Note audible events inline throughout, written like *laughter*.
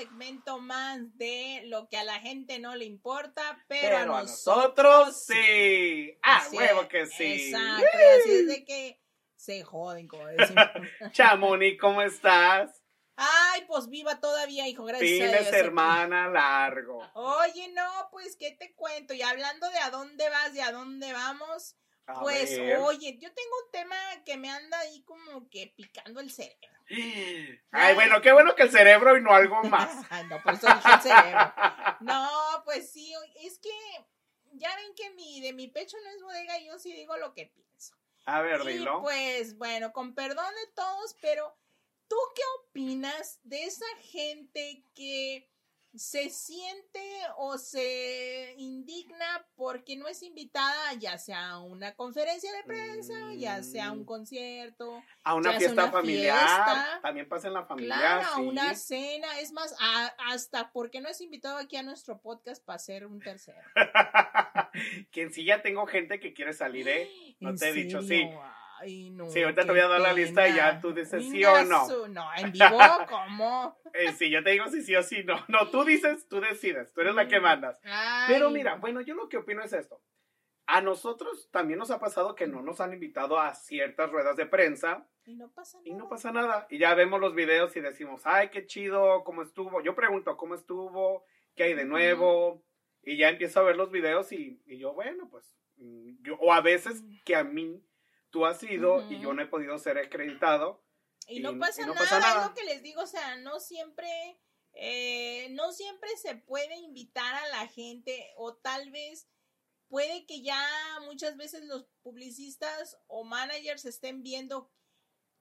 Segmento más de lo que a la gente no le importa, pero, Pero a nosotros, nosotros sí. Ah, Así huevo es, que sí. Exacto, y así es de que se joden, como decimos. *laughs* Chamoni, ¿cómo estás? Ay, pues viva todavía, hijo, gracias a Dios. hermana largo. Oye, no, pues, ¿qué te cuento? Y hablando de a dónde vas y a dónde vamos, A pues, ver. oye, yo tengo un tema que me anda ahí como que picando el cerebro. *gasps* Ay, bueno, qué bueno que el cerebro y no algo más. *laughs* No, por eso dije el cerebro. *laughs* No, pues sí, es que ya ven que mi, de mi pecho no es bodega, yo sí digo lo que pienso. A ver, Y dilo. pues bueno, con perdón de todos, pero ¿tú qué opinas de esa gente que se siente o se indigna porque no es invitada ya sea a una conferencia de prensa, ya sea a un Mm. concierto, a una ya fiesta una familiar. fiesta. También pasa en la familia. claro, sí. una cena, es más, a- hasta porque no es invitado aquí a nuestro podcast para ser un tercero. *laughs* que en sí ya tengo gente que quiere salir, ¿eh? *gasps* No ¿En te he dicho, sí. Ay, no, Sí, ahorita te voy a dar la lista y ya tú dices sí o no. No, en vivo, ¿cómo? *laughs* Eh, sí, yo te digo si sí o si no. No, tú dices, tú decides. Tú eres la que mandas. Pero Ay, mira, bueno, yo lo que opino es esto. A nosotros también nos ha pasado que no nos han invitado a ciertas ruedas de prensa Y no pasa nada. y no pasa nada. Y ya vemos los videos y decimos, ay, qué chido, cómo estuvo. Yo pregunto, ¿cómo estuvo? ¿Qué hay de nuevo? Y ya empiezo a ver los videos y, y yo, bueno, pues, mm, yo, o a veces que a mí tú has ido y Ujú. yo no he podido ser acreditado. Y y- no y pasa, no nada, pasa nada. es lo que les digo, o sea, no siempre, eh, no siempre se puede invitar a la gente, o tal vez puede que ya muchas veces los publicistas o managers estén viendo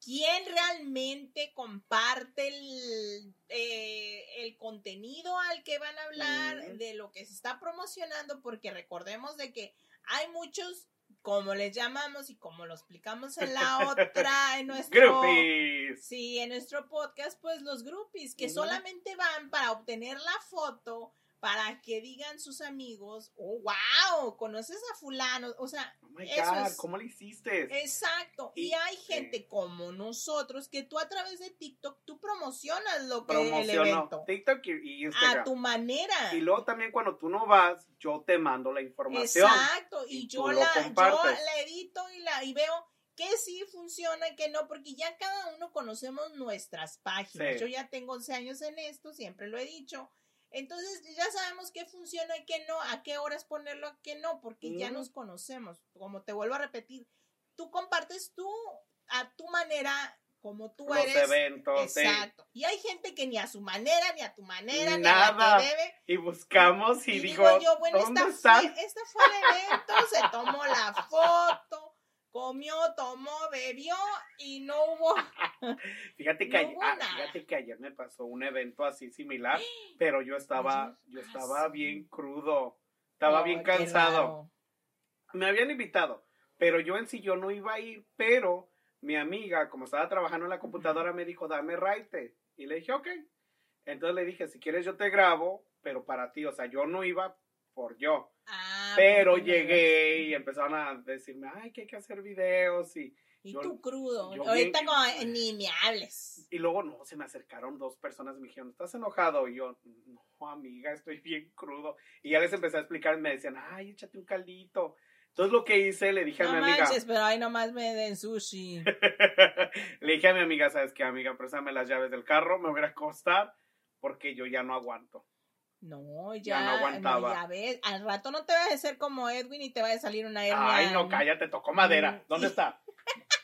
quién realmente comparte el, eh, el contenido al que van a hablar, de lo que se está promocionando, porque recordemos de que hay muchos, como les llamamos y como lo explicamos en la *laughs* otra, en nuestro... Groupies. Sí, en nuestro podcast, pues los groupies que solamente van para obtener la foto, para que digan sus amigos, oh, wow, conoces a fulano, o sea, Oh my Eso God, es- ¿cómo lo hiciste? exacto. Y, Y- hay gente como nosotros que tú a través de TikTok, tú promocionas lo que el Promociono evento TikTok y, y Instagram. a tu manera. Y luego también cuando tú no vas, yo te mando la información. Exacto, y, y yo la, yo la edito y la y veo que sí funciona, que no, porque ya cada uno conocemos nuestras páginas. Sí. Yo ya tengo 11 años en esto, siempre lo he dicho. Entonces ya sabemos qué funciona y qué no, a qué horas ponerlo, a qué no, porque ya nos conocemos. Como te vuelvo a repetir, tú compartes tú a tu manera, como tú Los eres. eventos, sí. Exacto. Y hay gente que ni a su manera, ni a tu manera, ni a Nada. la que debe. Y buscamos y, Y digo, digo yo, bueno, ¿dónde esta están? fue, esta fue el evento, se tomó la foto, comió, tomó, bebió y no hubo. *laughs* Fíjate que, No ayer, hubo ah, fíjate que ayer me pasó un evento así similar, pero yo estaba, yo ah, estaba bien crudo, estaba bien cansado. Me habían invitado, pero yo en sí yo no iba a ir, pero mi amiga, como estaba trabajando en la computadora, me dijo, dame raite. Y le dije, ok. Entonces le dije, si quieres yo te grabo, pero para ti, o sea, yo no iba por yo. Ah, Pero porque no llegué y empezaron a decirme, ay, que hay que hacer videos y, Y yo- tú crudo. Ahorita como eh, ni me hables. y luego no, se me acercaron dos personas y me dijeron, ¿estás enojado? Y yo, no, amiga, estoy bien crudo. Y ya les empecé a explicar y me decían, ay, échate un caldito. Entonces lo que hice, le dije a mi amiga, pero ahí nomás me den sushi. *laughs* le dije a mi amiga, ¿sabes qué, amiga? Préstame las llaves del carro, me voy a acostar porque yo ya no aguanto. No, ya, Ya no aguantaba. ya ves, al rato no te vas a hacer como Edwin y te va a salir una hernia. Ay, no, cállate, tocó madera. Mm. ¿Dónde está?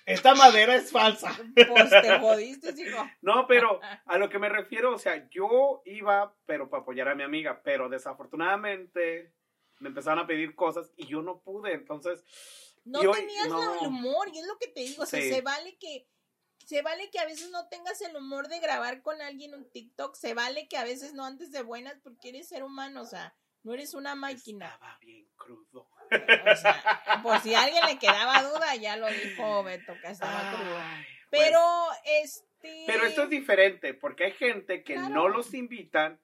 Esta madera es falsa. Pues te jodiste, hijo. *laughs* No, pero *laughs* a lo que me refiero, o sea, yo iba, pero para apoyar a mi amiga, pero desafortunadamente me empezaron a pedir cosas y yo no pude, entonces, No hoy- tenías no. el humor, y es lo que te digo, o sea, Sí. se vale que se vale que a veces no tengas el humor de grabar con alguien un TikTok, se vale que a veces no andes de buenas porque eres ser humano, o sea, no eres una máquina. estaba bien crudo. O sea, por si a alguien le quedaba duda, ya lo dijo Beto, que estaba crudo. Pero, bueno. este... Pero esto es diferente, porque hay gente que Claro. no los invitan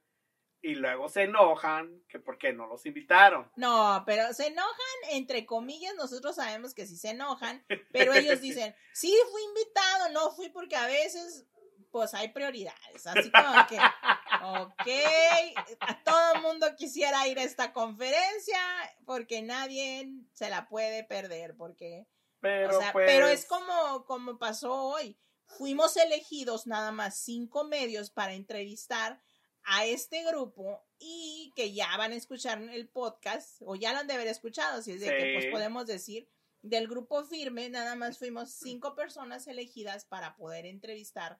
y luego se enojan que por qué no los invitaron. No, pero se enojan, entre comillas, nosotros sabemos que sí se enojan, pero ellos *laughs* dicen, sí fui invitado, no fui porque a veces, pues hay prioridades, así como que, ok, a todo el mundo quisiera ir a esta conferencia porque nadie se la puede perder, porque, Pero, o sea, pues, pero es como, como pasó hoy, fuimos elegidos nada más cinco medios para entrevistar a este grupo y que ya van a escuchar el podcast o ya lo han de haber escuchado, así es de que pues podemos decir del grupo firme, nada más fuimos cinco personas elegidas para poder entrevistar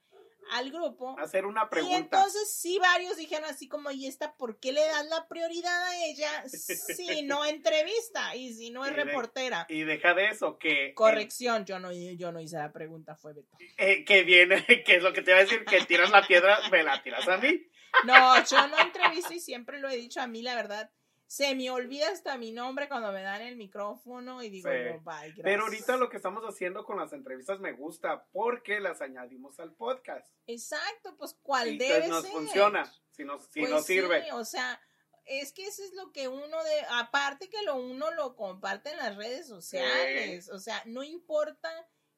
al grupo. hacer una Y pregunta. entonces sí varios dijeron así como, ¿y esta por qué le das la prioridad a ella si no *laughs* entrevista y si no es Y de- reportera? Y deja de eso, que... Corrección, yo no, yo no hice la pregunta, fue Beto. eh, que viene, *laughs* que es lo que te iba a decir, que tiras la piedra, me la tiras a mí. No, yo no entrevisto y siempre lo he dicho a mí, la verdad. Se me olvida hasta mi nombre cuando me dan el micrófono y digo, Sí. bye, gracias. Pero ahorita lo que estamos haciendo con las entrevistas me gusta porque las añadimos al podcast. Exacto, pues cuál Y debe entonces nos ser. funciona, si nos, si Pues nos sirve. sí, o sea, es que eso es lo que uno de, aparte que lo uno lo comparte en las redes sociales, o sea, no importa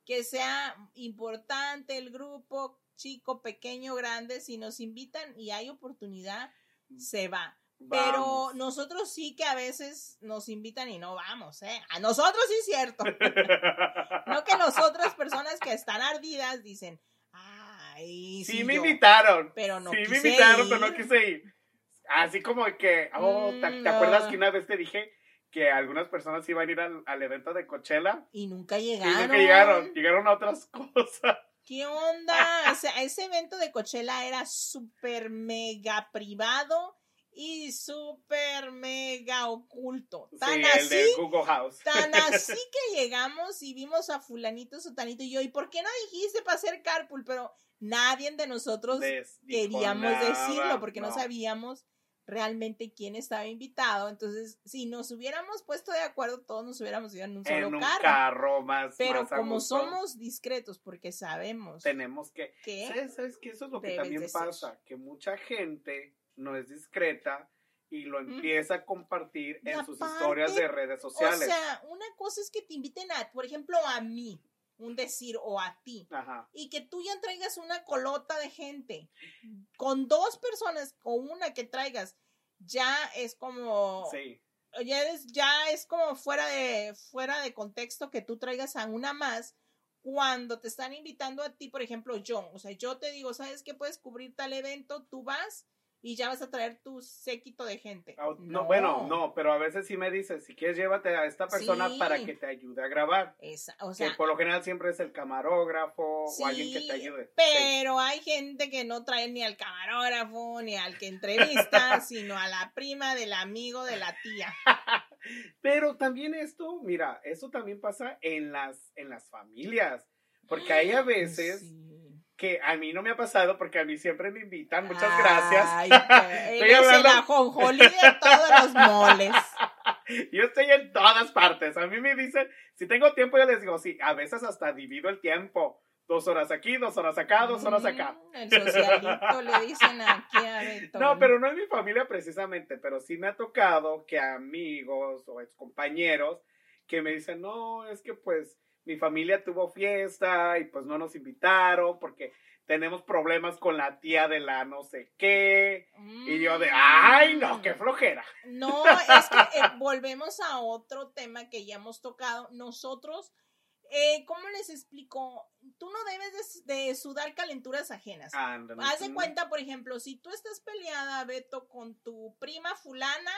que sea importante el grupo, chico, pequeño, grande, si nos invitan y hay oportunidad, se va. Pero nosotros sí que a veces nos invitan y no vamos, ¿eh? A nosotros sí es cierto. *laughs* No que las otras personas que están ardidas dicen, ay, sí, sí, me yo". invitaron. pero no sí, me invitaron, pero no quise ir. Así como que, oh, ¿te, Mm, te acuerdas que una vez te dije que algunas personas iban a ir al, al evento de Coachella? Y nunca Y llegaron. nunca llegaron, llegaron a otras *laughs* cosas. ¿Qué onda? *laughs* O sea, ese evento de Coachella era súper mega privado y súper mega oculto. Tan sí, el así, de Google House. tan así *laughs* que llegamos y vimos a fulanito, sotanito y yo, ¿y por qué no dijiste para hacer carpool? Pero nadie de nosotros queríamos nada, decirlo porque no. no. sabíamos realmente quién estaba invitado. Entonces, si nos hubiéramos puesto de acuerdo, todos nos hubiéramos ido en un solo en un carro. carro, más. Pero más como somos discretos porque sabemos Tenemos que. que ¿Sabes, sabes que Eso es lo que también ser. pasa. Que mucha gente no es discreta y lo empieza a compartir Y en sus historias de redes sociales. O sea, una cosa es que te inviten a, por ejemplo, a mí, un decir, o a ti, Ajá. y que tú ya traigas una colota de gente. Con dos personas o una que traigas, ya es como, Sí. ya, eres- ya es como fuera de, fuera de contexto que tú traigas a una más cuando te están invitando a ti, por ejemplo, yo. O sea, yo te digo, ¿sabes qué puedes cubrir tal evento? Tú vas y ya vas a traer tu séquito de gente. No, bueno, no, pero a veces sí me dices, si quieres llévate a esta persona Sí. para que te ayude a grabar. Esa- o que por lo general siempre es el camarógrafo Sí, o alguien que te ayude. Sí. Pero hay gente que no trae ni al camarógrafo, ni al que entrevista, *laughs* sino a la prima del amigo de la tía. *laughs* Pero también esto, mira, eso también pasa en las, en las familias. Porque hay a *gasps* veces Sí. Que a mí no me ha pasado porque a mí siempre me invitan. Muchas gracias. Ay, *laughs* Estoy eres hablando- el ajonjolí de todos los moles. *laughs* Yo estoy en todas partes. A mí me dicen, si tengo tiempo, yo les digo, sí, a veces hasta divido el tiempo. Dos horas aquí, dos horas acá, dos horas acá. Mm, El socialito le dicen aquí a Beto. No, pero no en mi familia precisamente, pero sí me ha tocado que amigos o excompañeros que me dicen, no, es que pues mi familia tuvo fiesta y pues no nos invitaron porque tenemos problemas con la tía de la no sé qué. Y yo de, ay, no, qué flojera. No, *laughs* es que eh, volvemos a otro tema que ya hemos tocado. Nosotros, eh, ¿cómo les explico? Tú no debes de, de sudar calenturas ajenas. Haz de cuenta, por ejemplo, si tú estás peleada, Beto, con tu prima fulana,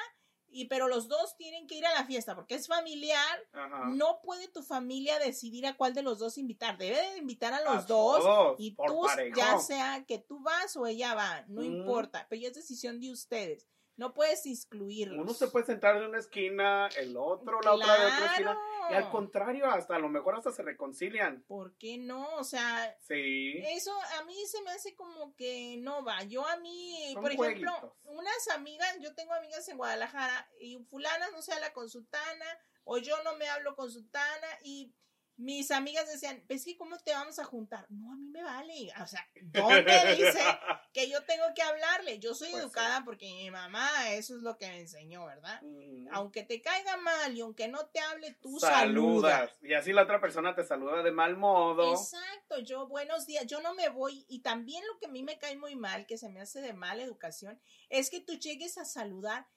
y pero los dos tienen que ir a la fiesta porque es familiar, Ajá. no puede tu familia decidir a cuál de los dos invitar. Debe de invitar a los A dos. todos, Y tú, parejo. ya sea que tú vas o ella va, no Mm. importa, pero ya es decisión de ustedes. No puedes excluirlos. Uno se puede sentar en una esquina, el otro, la otra de otra esquina. Y al contrario, hasta a lo mejor hasta se reconcilian. ¿Por qué no? O sea, Sí. eso a mí se me hace como que no va. Yo a mí, Son por ejemplo, jueguitos. unas amigas, yo tengo amigas en Guadalajara y fulana no se habla con su tana o yo no me hablo con su tana y mis amigas decían, es que cómo te vamos a juntar. No, a mí me vale. O sea, ¿dónde dice *laughs* que yo tengo que hablarle? Yo soy Pues sí. educada porque mi mamá eso es lo que me enseñó, ¿verdad? Mm. Aunque te caiga mal y aunque no te hable, tú saludas. Saludas. Y así la otra persona te saluda de mal modo. Exacto, yo buenos días, yo no me voy y también lo que a mí me cae muy mal, que se me hace de mala educación, es que tú llegues a saludar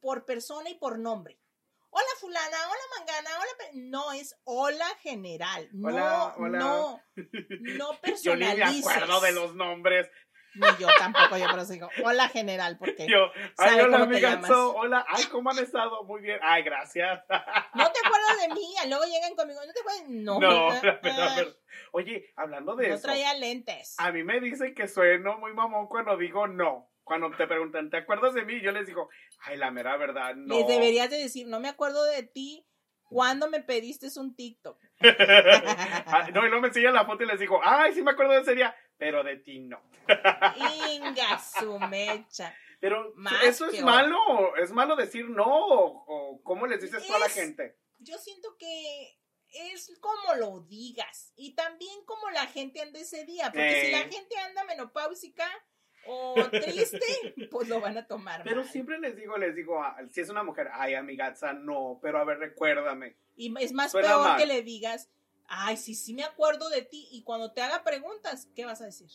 por persona y por nombre. Hola fulana, hola mangana, hola, pe-". no es hola general, no, Hola, hola. no, *laughs* no Yo ni me personalices. acuerdo de los nombres. Ni yo tampoco, yo por eso digo, hola general, porque Yo, ay, ¿Sabe hola, amiga. hola, ay, ¿cómo han estado? Muy bien. Ay, gracias. *laughs* no te acuerdas de mí, y luego llegan conmigo, no te acuerdas, no, No, *laughs* pero- Oye, hablando de no eso, traía lentes. a mí me dicen que sueno muy mamón cuando digo no. Cuando te preguntan, ¿te acuerdas de mí? Yo les digo, ay, la mera verdad, no. Les deberías de decir, no me acuerdo de ti cuando me pediste un TikTok. *laughs* Ah, no, y luego me enseñan la foto y les digo, ay, sí me acuerdo de ese día, pero de ti no. Inga su mecha. Pero, Más ¿eso es malo? ¿Es malo decir no? ¿O, o cómo les dices tú a la gente? Yo siento que es como lo digas y también como la gente anda ese día, porque si la gente anda menopáusica o triste, pues lo van a tomar Pero mal. siempre les digo, les digo, ah, si es una mujer, ay, amigaza, no, pero a ver, recuérdame. Y es más Suena peor mal. que le digas, ay, sí, sí me acuerdo de ti y cuando te haga preguntas, ¿qué vas a decir?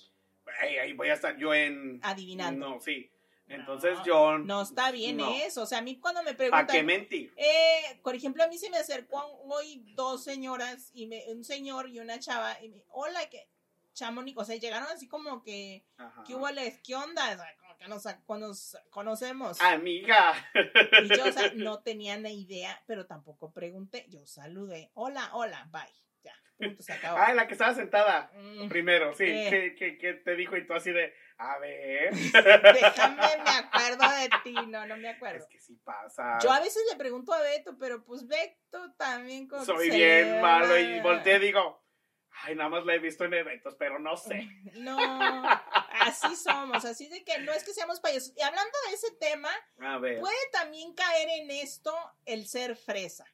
Ay, ahí voy a estar yo en... Adivinando. No, sí. Entonces No, yo... No está bien no. eso, o sea, a mí cuando me ¿Para preguntan... qué mentir? Eh, por ejemplo, a mí se me acercó hoy dos señoras, y me, un señor y una chava, y me, hola, que Chamonix, o sea, llegaron así como que, Ajá. ¿qué hubo les? ¿Qué onda? O sea, como que nos, conocemos. Amiga. Y yo, o sea, *laughs* no tenía ni idea, pero tampoco pregunté. Yo saludé, hola, hola, bye. Ya, punto, se acabó. Ay, la que estaba sentada Mm, primero, sí. Eh. ¿Qué, qué, qué te dijo? Y tú así de, a ver. *laughs* déjame, me acuerdo de ti. No, no me acuerdo. Es que sí pasa. Yo a veces le pregunto a Beto, pero pues Beto también que Soy bien malo y volteé y digo, ay, nada más la he visto en eventos, pero no sé. *laughs* No, así somos, así de que no es que seamos payasos. Y hablando de ese tema, A ver. puede también caer en esto el ser fresa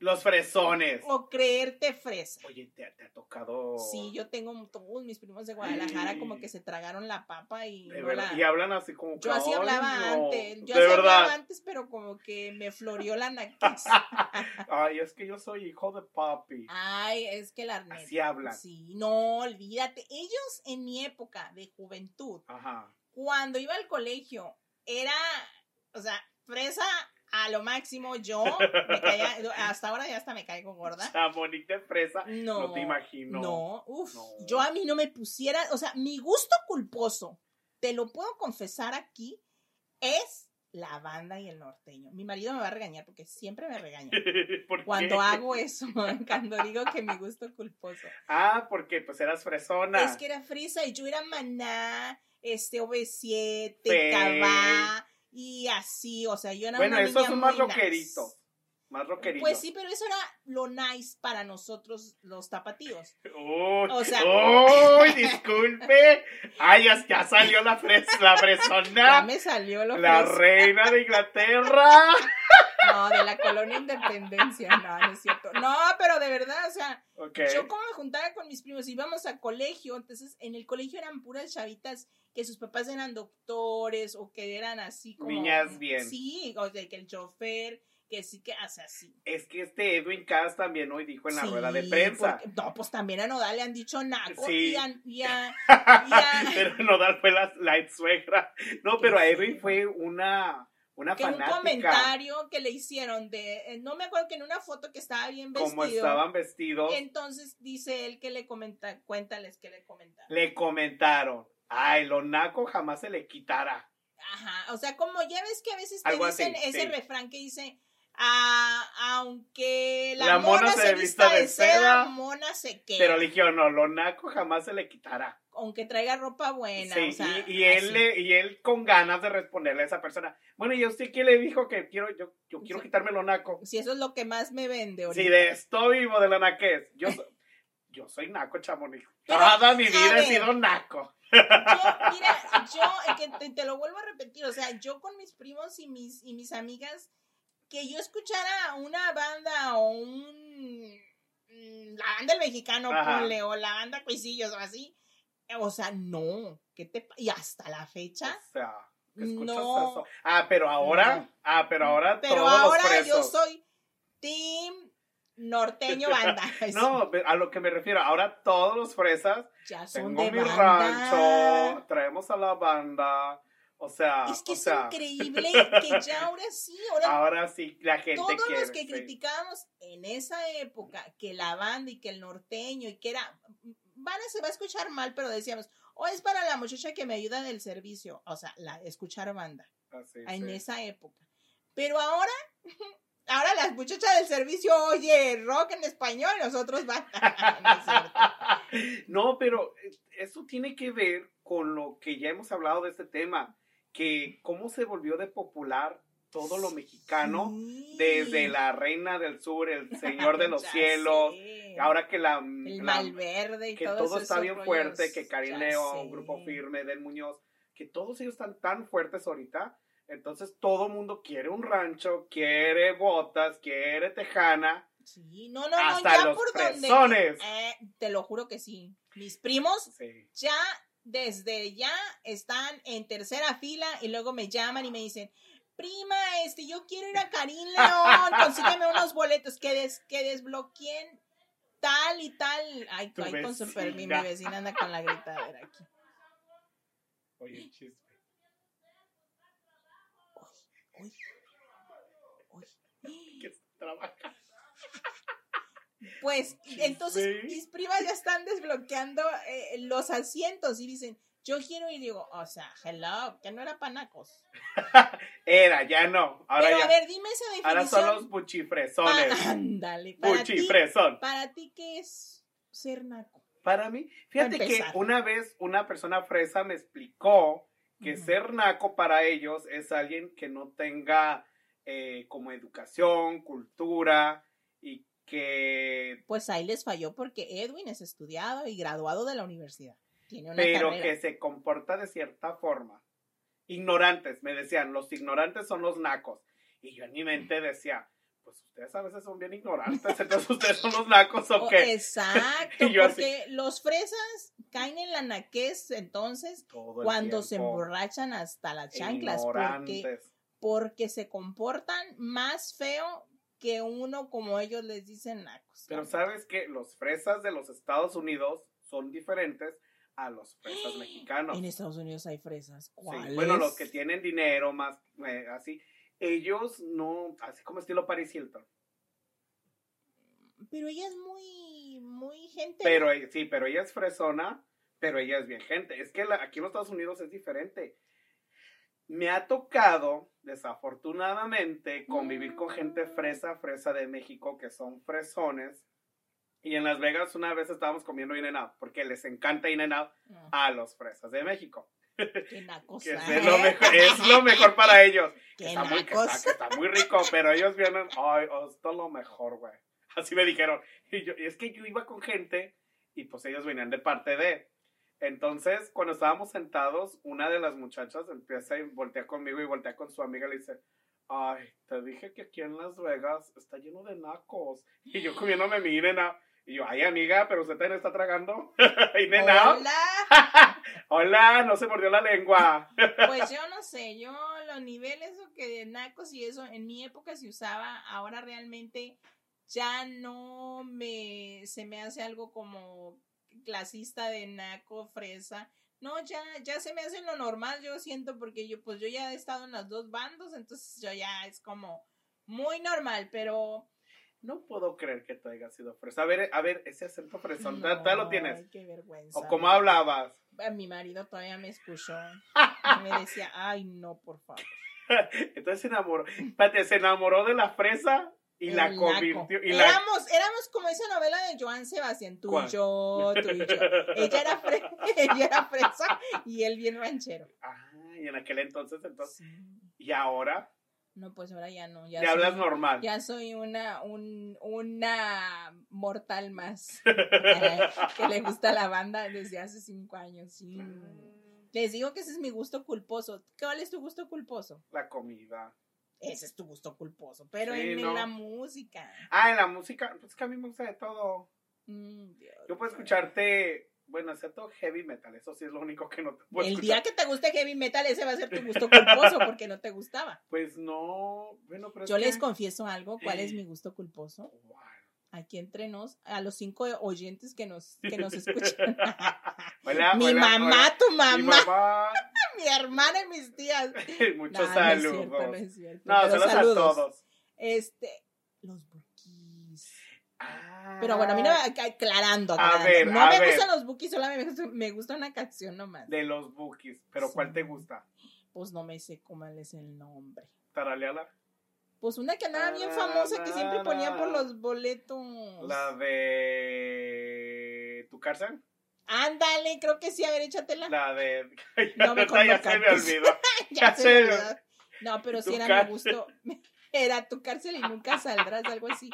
Los fresones. o creerte fresa. Oye, ¿te, te ha tocado. Sí, yo tengo todos mis primos de Guadalajara como que se tragaron la papa y De no verdad, la- Y hablan así como que, Yo así "Ay, hablaba no". antes, yo de así verdad. hablaba antes, pero como que me floreó la nariz. *laughs* Ay, es que yo soy hijo de papi. Ay, es que la neta. Así hablan. Sí, no, olvídate. Ellos en mi época de juventud, Ajá. cuando iba al colegio, era, o sea, fresa a lo máximo. Yo me *laughs* caía, hasta ahora ya hasta me caigo gorda. Chamonix de fresa. No, No te imagino. No, uff, No. yo a mí no me pusiera, o sea, mi gusto culposo, te lo puedo confesar aquí, es la banda y el norteño. Mi marido me va a regañar porque siempre me regaña. *laughs* ¿Por Cuando qué? hago eso, *laughs* cuando digo que mi gusto culposo. Ah, porque pues eras fresona. Es que era frisa y yo era maná, este, OV7, Fey. Cabá, y así, o sea, yo era bueno, una esos niña son más muy nice. Más rockeritos. Pues sí, pero eso era lo nice para nosotros los tapatíos. *laughs* Uy, O sea- uy, *laughs* disculpe. Ay, ya, ya salió la, fres, la Ya fresona. me salió lo La reina de Inglaterra. *laughs* No, de la colonia Independencia, no, no es cierto. No, pero de verdad, o sea, yo como me juntaba con mis primos, íbamos a colegio, entonces en el colegio eran puras chavitas que sus papás eran doctores o que eran así como... Niñas bien. Sí, o sea, que el chofer, que sí que hace así. Es que este Edwin Cass también hoy dijo en la Sí, rueda de prensa. porque- no, pues también a Nodal le han dicho naco Sí. y a, y a- *laughs* y a- pero Nodal fue la, la ex suegra. No, pero a. Edwin fue una, una que un fanática. comentario que le hicieron de, eh, no me acuerdo que en una foto que estaba bien vestido. Como estaban vestidos, Entonces dice él que le comenta, cuéntales que le comentaron. le comentaron. Ay, lo naco jamás se le quitará. Ajá, o sea, como ya ves que a veces te Algo así, dicen ese sí. refrán que dice, ah, aunque la, La mona, mona se se vista vista de de seda, seda, mona se queda. Pero le dijeron, no, lo naco jamás se le quitará. Aunque traiga ropa buena. Sí, o sea, y, y él le, y él con ganas de responderle a esa persona. Bueno, ¿y a usted quién le dijo que quiero, yo, yo quiero Sí. quitarme lo naco? Si eso es lo que más me vende ahorita. Si de esto vivo de la naquez. Yo, *laughs* yo soy naco, chamonix. Toda mi vida he sido naco. Yo, mira, *laughs* yo, que te, te lo vuelvo a repetir, o sea, yo con mis primos y mis, y mis amigas, que yo escuchara una banda o un... mm, La banda del mexicano, ponle, o la banda Cuisillos o así. O sea, no. ¿Qué te Y hasta la fecha. O sea, ¿qué escuchas No. eso? Ah, pero ahora, No. ah, pero ahora Pero todos ahora los yo soy Team Norteño *laughs* Banda. *laughs* No, a lo que me refiero, ahora todos los fresas, ya son tengo de mi banda. rancho, traemos a la banda, o sea, Es que o es sea, increíble *laughs* que ya ahora sí, ahora ahora sí la gente todos quiere. los que sí. criticábamos en esa época que la banda y que el norteño y que era van a se va a escuchar mal pero decíamos o es para la muchacha que me ayuda del servicio o sea la escuchar banda Así, en sí. esa época pero ahora *laughs* ahora las muchachas del servicio oye rock en español nosotros banda *laughs* No es. *laughs* No, pero eh, eso tiene que ver con lo que ya hemos hablado de este tema, que cómo se volvió de popular todo lo mexicano, Sí. desde la Reina del Sur, el *laughs* Señor de los Ya Cielos, sé. ahora que la, el la- Malverde y que todos todo está bien rollos, fuerte, que Karim León, sé. Grupo Firme, Del Muñoz, que todos ellos están tan fuertes ahorita, entonces todo mundo quiere un rancho, quiere botas, quiere tejana, Sí, no, no, no, hasta ya los por donde. Eh, te lo juro que sí. Mis primos Sí. ya desde ya están en tercera fila y luego me llaman y me dicen, prima, este, yo quiero ir a *laughs* Karim León, consígueme unos boletos que, des, que desbloqueen tal y tal. Ay, ay, con su permiso, mi vecina. anda con la gritadera aquí. Oye, chisme. Uy, uy. que trabaja. Pues entonces mis primas ya están desbloqueando eh, los asientos y dicen, yo quiero ir. Y digo, o sea, hello, que no era panacos. *laughs* Era, ya no. Ahora Pero ya. a ver, dime esa definición. ahora son los buchifresones. Pa- Ándale, para para ti, ¿qué es ser naco? Para mí, fíjate Para que una vez una persona fresa me explicó que ser naco para ellos es alguien que no tenga eh, como educación, cultura y que Pues ahí les falló porque Edwin es estudiado y graduado de la universidad. Tiene una pero carrera. que se comporta de cierta forma. Ignorantes, me decían, los ignorantes son los nacos. Y yo en mi mente decía, pues ustedes a veces son bien ignorantes, *laughs* entonces ustedes son los nacos o Oh, qué. exacto, *laughs* Y yo así- porque los fresas caen en la naquez entonces cuando se emborrachan hasta las chanclas, porque, porque se comportan más feo que uno como ellos les dicen nacos. Pero sabes que los fresas de los Estados Unidos son diferentes a los fresas mexicanos. En Estados Unidos hay fresas. Sí, ¿Cuáles? bueno, los que tienen dinero más eh, así, ellos no, así como estilo Paris Hilton. Pero ella es muy, muy gente. Pero eh, sí, pero ella es fresona, pero ella es bien gente. Es que la- aquí en los Estados Unidos es diferente. Me ha tocado, desafortunadamente, convivir con gente fresa, fresa de México, que son fresones. Y en Las Vegas una vez estábamos comiendo In-N-Out, porque les encanta In-N-Out No, a los fresas de México. qué *laughs* nacos. Que es lo mejor, es lo mejor para ellos. Qué está, muy, que, nacos. está, que está muy rico, pero ellos vienen, ay, oh, esto es lo mejor, güey. Así me dijeron. Y, yo, es que yo iba con gente y pues ellos venían de parte de. Entonces, cuando estábamos sentados, una de las muchachas empieza y voltea conmigo y voltea con su amiga y le dice, ay, te dije que aquí en Las Vegas está lleno de nacos. Y yo comiéndome mi In-N-Out. Y yo, ay, amiga, pero usted también está tragando. *laughs* Hola. *laughs* Hola, no se mordió la lengua. *laughs* Pues yo no sé, yo los niveles que de nacos y eso en mi época se usaba, ahora realmente ya no me se me hace algo como clasista de naco, fresa. No, ya ya se me hace lo normal, yo siento porque yo pues yo ya he estado en los dos bandos, entonces yo ya es como muy normal, pero No puedo creer que tú hayas sido fresa. A ver, a ver, ese acento fresón, no, ¿tú lo tienes? ay, qué vergüenza. ¿O cómo hablabas? Mi marido todavía me escuchó. y me *laughs* decía, "Ay, no, por favor." Entonces se enamoró. Espérate, ¿se enamoró de la fresa Y la El convirtió. Y la... Éramos, éramos como esa novela de Joan Sebastián, tú ¿Cuál? y yo, tú y yo. *laughs* Ella era, fre- ella era fresa y él bien ranchero. Ah, y en aquel entonces, entonces. Sí. Y ahora, No, pues ahora ya no. Ya soy- hablas normal. Ya soy una, un, una mortal más eh, *laughs* que le gusta la banda desde hace cinco años. Sí. Les digo que ese es mi gusto culposo. ¿Cuál es tu gusto culposo? La comida. Ese es tu gusto culposo, pero Sí, en, la música. Ah, en la música, pues que a mí me gusta de todo. Mm, Dios Yo puedo escucharte, bueno, excepto heavy metal, eso sí es lo único que no te puedo El escuchar. día que te guste heavy metal, ese va a ser tu gusto culposo porque no te gustaba. Pues no, bueno, pero Yo que- les confieso algo, ¿cuál es mi gusto culposo? Wow. Aquí entre nos, a los cinco oyentes que nos, que nos escuchan. *laughs* Hola, mi hola, mamá, hola. tu Mi mamá, mamá. *laughs* mi hermana y mis tías. *laughs* Muchos No, saludos. No, es cierto, no es cierto. No, pero saludos, saludos. a todos. Este, los. Pero bueno, a mí no me aclarando, A aclarando. ver, no a me ver. gustan los bookies, solamente me gusta, me gusta una canción nomás. De los bookies. Pero Sí. ¿cuál te gusta? Pues no me sé cómo es el nombre. Taraleala. Pues una que andaba bien famosa que siempre ponía por los boletos. La de. ¿Tu cárcel? Ándale, creo que sí, a ver, échatela. La de. *laughs* No, mejor *laughs* ya se me olvidó. *laughs* ya ya se me olvidó. No, pero sí era mi gusto. Era tu cárcel y nunca saldrás, algo así.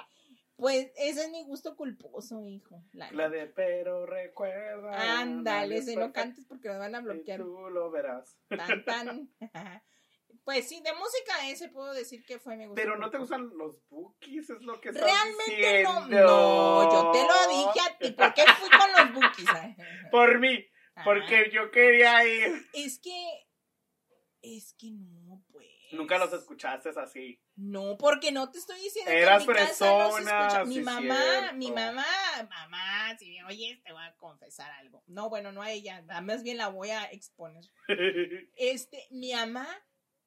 Pues ese es mi gusto culposo, hijo. La La de pero recuerda. Ándale, es no cantes porque nos van a y bloquear. Tú lo verás. *laughs* Tan, tan. *laughs* Pues sí, de música ese puedo decir que fue mi gusto. Pero no te gustan los bookies, es lo que estás Realmente no. No, yo te lo dije a ti. ¿Por qué fui con los bookies? *laughs* Por mí, porque yo quería ir. Es que. Es que no. Nunca los escuchaste así. No, porque no te estoy diciendo Eras que en mi casa no se fresona, escucha. Mi sí, mamá, cierto. mi mamá, mamá, si me oyes, te voy a confesar algo. No, bueno, no a ella, más bien la voy a exponer. *laughs* Este, mi mamá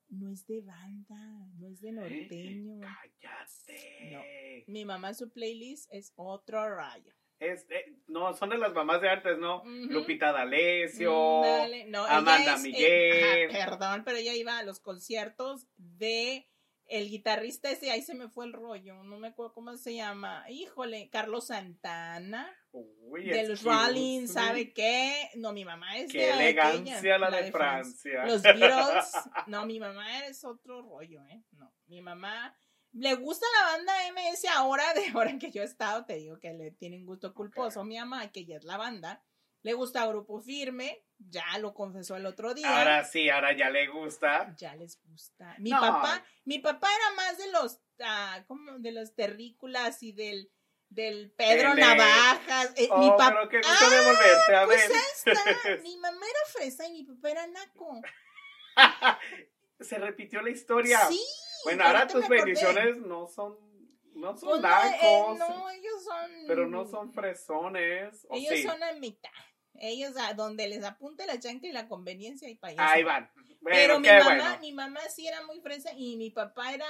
no es de banda, no es de norteño. Cállate. Mi mamá, su playlist es otro rayo. Es, eh, no, son de las mamás de antes, ¿no? Lupita D'Alessio. Mm. No, Amanda es, eh, Miguel. ajá, perdón, pero ella iba a los conciertos de el guitarrista ese, ahí se me fue el rollo, no me acuerdo cómo se llama. Híjole, Carlos Santana. Uy, de los Rollins. ¿sabe qué? No, mi mamá es Qué de elegancia aquella, la, de, Francia. Los Beatles, *laughs* no, mi mamá es otro rollo, ¿eh? No, mi mamá le gusta la banda MS ahora, de *laughs* ahora que yo he estado, te digo que le tienen gusto culposo. Mi mamá, que ya es la banda, le gusta Grupo Firme, ya lo confesó el otro día. Ahora sí, ahora ya le gusta. ya les gusta. Mi No. papá, mi papá era más de los, ah, ¿cómo? De los terrícolas y del, del Pedro Navajas. Eh, mi Oh, papá, pero qué gusto de volverte a pues ver. está. *laughs* Mi mamá era fresa y mi papá era naco. *laughs* Se repitió la historia. Sí. Bueno, ahora tus acordé. bendiciones no son, no son Pues no, nacos, eh, no, ellos son. pero no son fresones. ¿o Ellos sí? son a mitad. Ellos a donde les apunte la chancla y la conveniencia y allá. Ahí van. Bueno, Pero mi mamá, bueno. mi mamá sí era muy fresa y mi papá era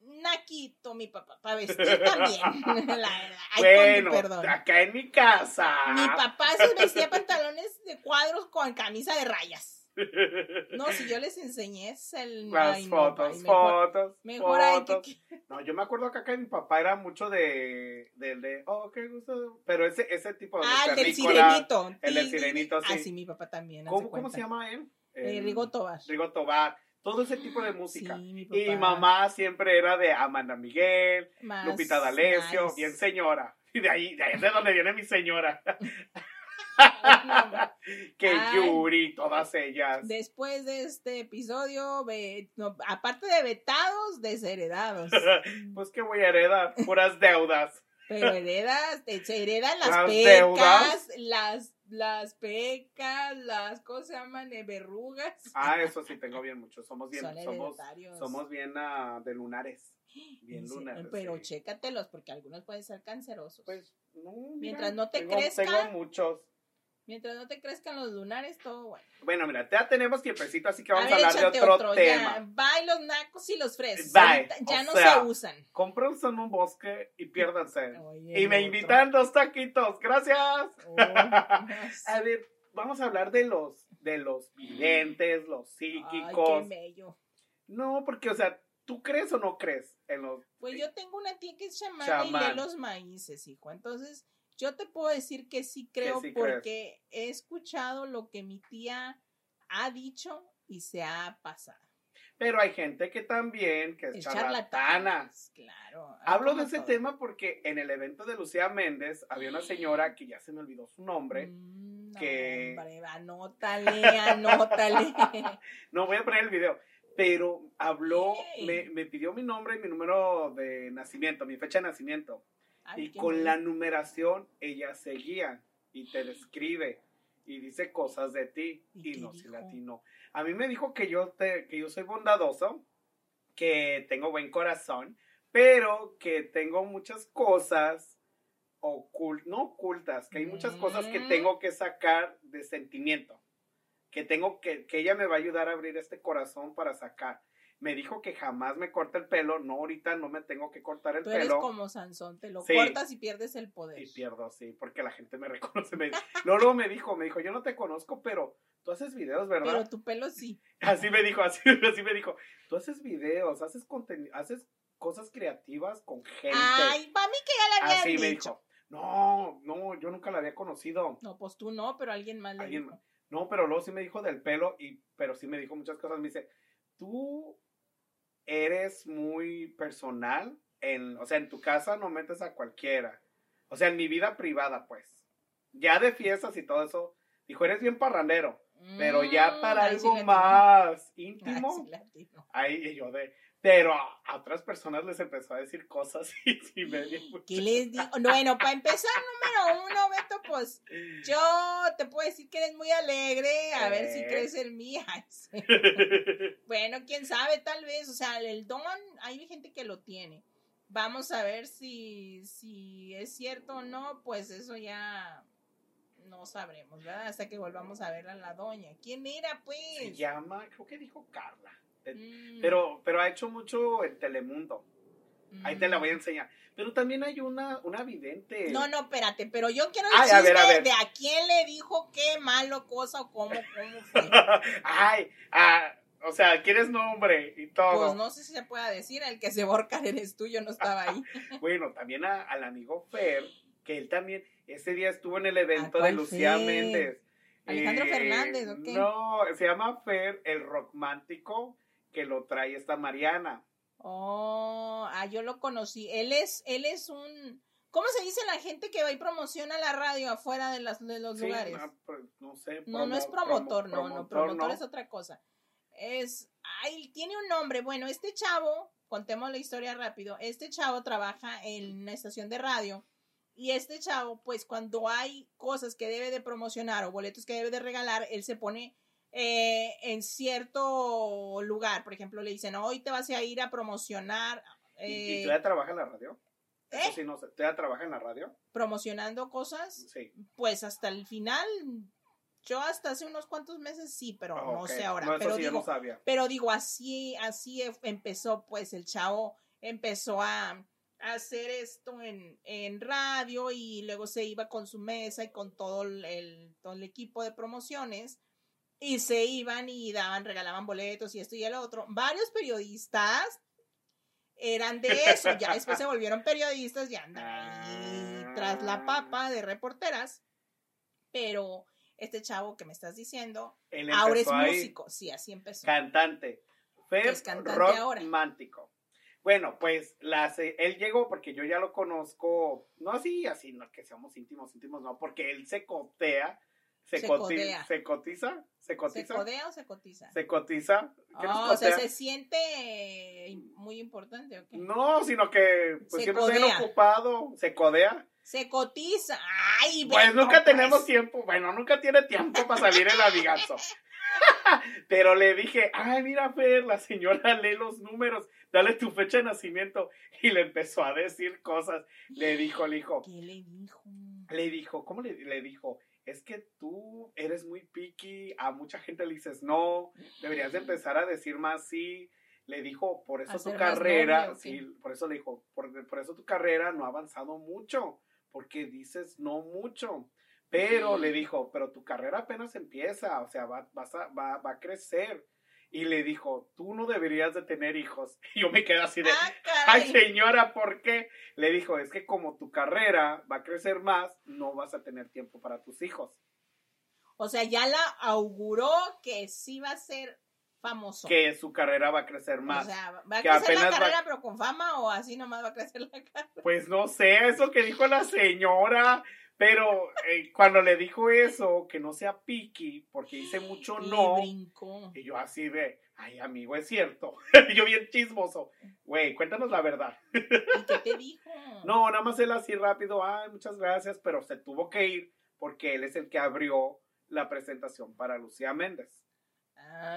naquito, mi papá, para vestir también. *laughs* la verdad. Ay, bueno, perdón. acá en mi casa. Mi papá se vestía pantalones de cuadros con camisa de rayas. No, si yo les enseñé es el Las ay, no, fotos, mejor, fotos, mejor hay que, fotos. No, yo me acuerdo que acá mi papá era mucho de, del de, oh, qué gusto. Pero ese, ese tipo de Ah, el del sirenito. el del sirenito, sí. Ah, sí, mi papá también. ¿Cómo, ¿Cómo se llama él? Eh, El- Rigo Tobar. Rigo Tobar. Todo ese tipo de *gasps* música. Sí, mi papá. y mamá siempre era de Amanda Miguel, Más Lupita D'Alessio, bien señora. Y de ahí, de ahí es de donde viene mi señora. *laughs* *laughs* Que Ay. Yuri, todas ellas. Después de este episodio, no, aparte de vetados, desheredados. *laughs* pues que voy a heredar, puras deudas. Pero heredas, te- se heredan las, Las pecas, deudas. las, las pecas, las cosas se llaman de verrugas. Ah, eso sí tengo bien mucho. Somos bien, Son somos, somos bien ah, de lunares. Bien Sí, lunares. Pero sí. chécatelos, porque algunos pueden ser cancerosos. Pues, no, mira, Mientras no te tengo, crezca. Tengo muchos. Mientras no te crezcan los lunares, todo bueno. Bueno, mira, ya tenemos tiempecito, así que vamos a, ver, hablar de échate otro, tema. Bye los nacos y los fresas. Bye. Ya O no sea, se usan. Cómprense en un bosque y piérdanse. Oye, y me otro. invitan dos taquitos. Gracias. Oh, *laughs* A ver, vamos a hablar de los, de los videntes, los Ay, qué psíquicos. bello. no, porque, o sea, ¿Tú crees o no crees en los... Pues yo tengo una tía que es chamana y lee los maíces, hijo. Entonces, yo te puedo decir que sí creo porque he escuchado lo que mi tía ha dicho y se ha pasado. Pero hay gente que también, que es, charlatana. Claro. Hablo de ese tema porque en el evento de Lucía Méndez había una señora que ya se me olvidó su nombre. Mm, que... Hombre, anótale, anótale. *laughs* no, voy a poner el video. Pero habló, me, me, pidió mi nombre y mi número de nacimiento, mi fecha de nacimiento. Y con la numeración ella seguía y te describe y dice cosas de ti y, no si latino. A mí me dijo que yo te, que yo soy bondadoso, que tengo buen corazón, pero que tengo muchas cosas ocultas, no ocultas, que hay muchas cosas que mm. tengo que sacar de sentimiento, que tengo que, que ella me va a ayudar a abrir este corazón para sacar me dijo que jamás me corte el pelo, no ahorita no me tengo que cortar el Tú pelo. Eres como Sansón, te lo cortas y pierdes el poder. Y pierdo, sí, porque la gente me *laughs* reconoce. Me, luego me dijo, me dijo, yo no te conozco, pero tú haces videos, ¿verdad? Pero tu pelo sí. *laughs* Así me dijo, así, *laughs* así me dijo, tú haces videos, haces contenido, haces cosas creativas con gente. Ay, para mí que ya la había Así me dijo, no, no, yo nunca la había conocido. No, pues tú no, pero alguien más le dijo. No, pero luego sí me dijo del pelo, y, pero sí me dijo muchas cosas. Me dice, tú eres muy personal. En, o sea, en tu casa no metes a cualquiera. O sea, en mi vida privada, pues. Ya de fiestas y todo eso. Dijo, eres bien parrandero. pero ya mm, para algo más *laughs* íntimo. ahí yo de. Pero a otras personas les empezó a decir cosas *laughs* y sí me ¿Qué les digo? Bueno, para empezar, número uno, Beto, pues yo te puedo decir que eres muy alegre, a ver si crees en mí. *laughs* *laughs* bueno, quién sabe, tal vez, o sea, el don, hay gente que lo tiene. Vamos a ver si, si es cierto o no, pues eso ya no sabremos, ¿verdad? Hasta que volvamos a ver a la doña. ¿Quién era, pues? Se llama, creo que dijo Carla. Mm. Pero, pero ha hecho mucho en Telemundo. Ahí te la voy a mm. enseñar. Pero también hay una, una vidente. No, no, espérate, pero yo quiero decir de a quién le dijo qué malo cosa o cómo, cómo fue. *laughs* Ay, ah, o sea, ¿quieres nombre y todo? Pues no sé si se pueda decir, el que se borca eres tú, yo no estaba ahí. *laughs* bueno, también al amigo Fer, que él también, ese día estuvo en el evento de Lucía Méndez. Alejandro Fernández, ¿ok? No, se llama Fer, el romántico que lo trae esta Mariana. Oh, ah, yo lo conocí. Él es, él es un, ¿cómo se dice la gente que va y promociona la radio afuera de, las, de los lugares? No, no sé. no, no es promotor, no, no, promotor es otra cosa. Es, ay, tiene un nombre. Bueno, este chavo, contemos la historia rápido. Este chavo trabaja en una estación de radio. Y este chavo, pues cuando hay cosas que debe de promocionar o boletos que debe de regalar, él se pone eh, en cierto lugar. Por ejemplo, le dicen, hoy te vas a ir a promocionar. ¿Y, tú ya trabajas en la radio? ¿Eh? Sí, no sé. ¿Tú ya trabajas en la radio? ¿Promocionando cosas? Sí. Pues hasta el final, yo hasta hace unos cuantos meses sí, pero ah, no sé ahora. pero, digo, pero digo, así, así e, empezó, pues el chavo empezó a, hacer esto en, en, radio y luego se iba con su mesa y con todo el, todo el equipo de promociones y se iban y daban, regalaban boletos y esto y el otro. Varios periodistas eran de eso, ya después se volvieron periodistas y andan ahí tras la papa de reporteras, pero este chavo que me estás diciendo, ahora es músico, sí, así empezó. Cantante, Fer, rock romántico. Bueno, pues las, él llegó porque yo ya lo conozco, no así, así, no que seamos íntimos, íntimos, no, porque él se cotea se, se, cotiza, se cotiza. ¿Se cotiza? codea o se cotiza? Se cotiza. Oh, o sea, se siente muy importante. ¿o No, sino que pues siempre está ocupado. Se codea. Se cotiza. Ay, Pues nunca tenemos tiempo. Bueno, nunca tiene tiempo para salir el amigazo. *laughs* Pero le dije, ay, mira, Fer, la señora lee los números, dale tu fecha de nacimiento. Y le empezó a decir cosas. Le dijo, le dijo. ¿Qué le dijo? Le dijo, ¿cómo le, le dijo? Es que tú eres muy picky, a mucha gente le dices no, deberías de empezar a decir más sí. Le dijo, por eso tu carrera, sí, por eso le dijo, por, eso tu carrera no ha avanzado mucho, porque dices no mucho. Pero le dijo, pero tu carrera apenas empieza, o sea, va, va, va a crecer. Y le dijo, tú no deberías de tener hijos. *laughs* Y yo me quedé así de, Ah, ay señora, ¿por qué? Le dijo, es que como tu carrera va a crecer más, no vas a tener tiempo para tus hijos. O sea, ya la auguró que sí va a ser famoso. Que su carrera va a crecer más. O sea, ¿va a que crecer la apenas va- carrera pero con fama o así nomás va a crecer la *laughs* carrera? Pues no sé, eso que dijo la señora. Pero eh, cuando le dijo eso, que no sea piqui, porque dice mucho no. brincó. Y yo así de, ay amigo, es cierto. *laughs* yo bien chismoso. Güey, cuéntanos la verdad. ¿Y qué te dijo? *laughs* No, nada más él así rápido, ay, muchas gracias, pero se tuvo que ir porque él es el que abrió la presentación para Lucía Méndez.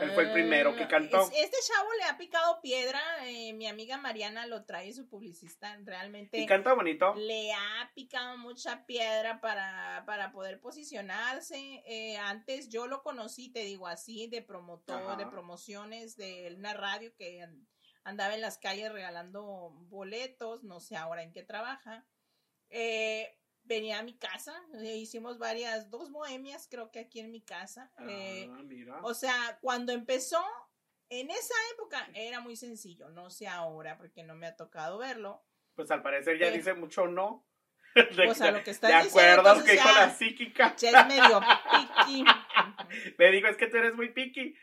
Él fue el primero que Ah, cantó. es- Este chavo le ha picado piedra. eh, mi amiga Mariana lo trae, su publicista. Realmente Y canta bonito. le ha picado mucha piedra para, para poder posicionarse. Eh, antes yo lo conocí, te digo así, de promotor, Ajá. de promociones de una radio que an- andaba en las calles regalando boletos, no sé ahora en qué trabaja. Eh, venía a mi casa, eh, hicimos varias, dos bohemias creo que aquí en mi casa. Eh, ah, mira. o sea, cuando empezó, en esa época era muy sencillo, no sé ahora porque no me ha tocado verlo. Pues al parecer ya eh, dice mucho no. *laughs* Pues a lo que estás ¿Te diciendo, acuerdas que dijo la psíquica? Ya es medio piqui. *laughs* Le digo, es que tú eres muy piqui.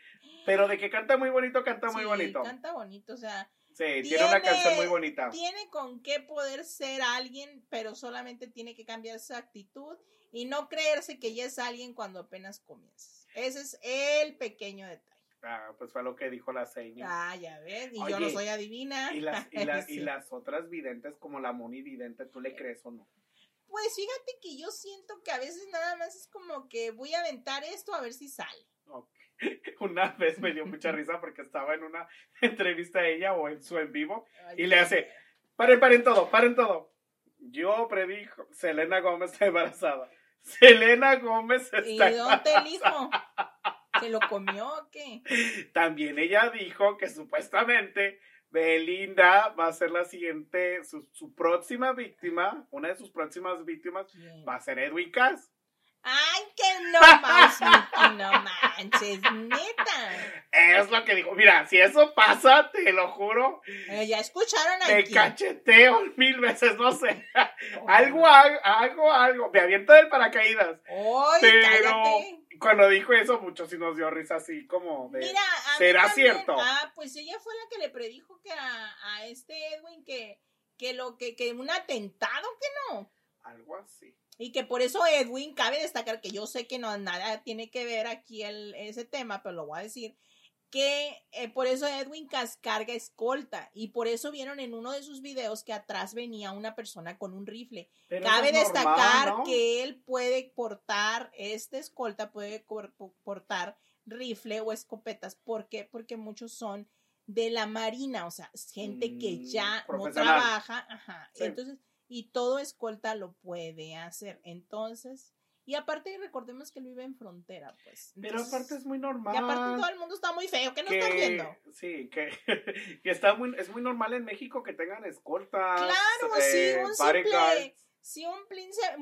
Pero de que canta muy bonito, canta muy bonito. Canta bonito, o sea, Sí, tiene, una tiene- canción muy bonita. tiene con qué poder ser alguien, pero solamente tiene que cambiar su actitud y no creerse que ya es alguien cuando apenas comienza. Ese es el pequeño detalle. Ah, pues fue lo que dijo la señora. Ah, ya ves, y yo no soy adivina. Y las, y, las, y *laughs* las otras videntes, como la Moni Vidente, ¿tú le crees o no? Pues fíjate que yo siento que a veces nada más es como que voy a aventar esto a ver si sale. Ok. *laughs* Una vez me dio mucha risa porque estaba en una *laughs* entrevista a ella o en su en vivo Ay, y le hace, paren, paren todo, paren todo. Yo predijo, Selena Gómez está embarazada. Selena Gómez ¿Y está dónde el embarazada. ¿Se lo comió o qué? También ella dijo que supuestamente Belinda va a ser la siguiente, su, su próxima víctima, una de sus próximas víctimas va a ser Edwin Cass. Ay, que no *laughs* más, no manches, neta. Es lo que dijo. Mira, si eso pasa, te lo juro, Eh, ya escucharon te aquí. cacheteo mil veces, no sé. Algo, algo, algo, algo. Me aviento del paracaídas. Ay, Pero cállate. cuando dijo eso, muchos sí nos dio risa así como de... Mira, a mí ¿será también- cierto? Ah, pues ella fue la que le predijo que a, a este Edwin que, que lo que, que un atentado que no. Algo así. Y que por eso Edwin, cabe destacar que yo sé que no nada tiene que ver aquí el, ese tema, pero lo voy a decir, que eh, por eso Edwin carga escolta y por eso vieron en uno de sus videos que atrás venía una persona con un rifle. Pero Cabe normal, destacar ¿no? que él puede portar, este escolta puede portar rifle o escopetas. ¿Por qué? Porque muchos son de la marina, o sea, gente que Mm, ya no trabaja, ajá. Sí. Entonces, y todo escolta lo puede hacer. Entonces, y aparte recordemos que él vive en frontera, pues. Pero aparte es muy normal. y aparte todo el mundo está muy feo, ¿qué no que, estás viendo? Sí, que, *laughs* que está muy, es muy normal en México que tengan escoltas. Claro, eh, sí, un simple, si un,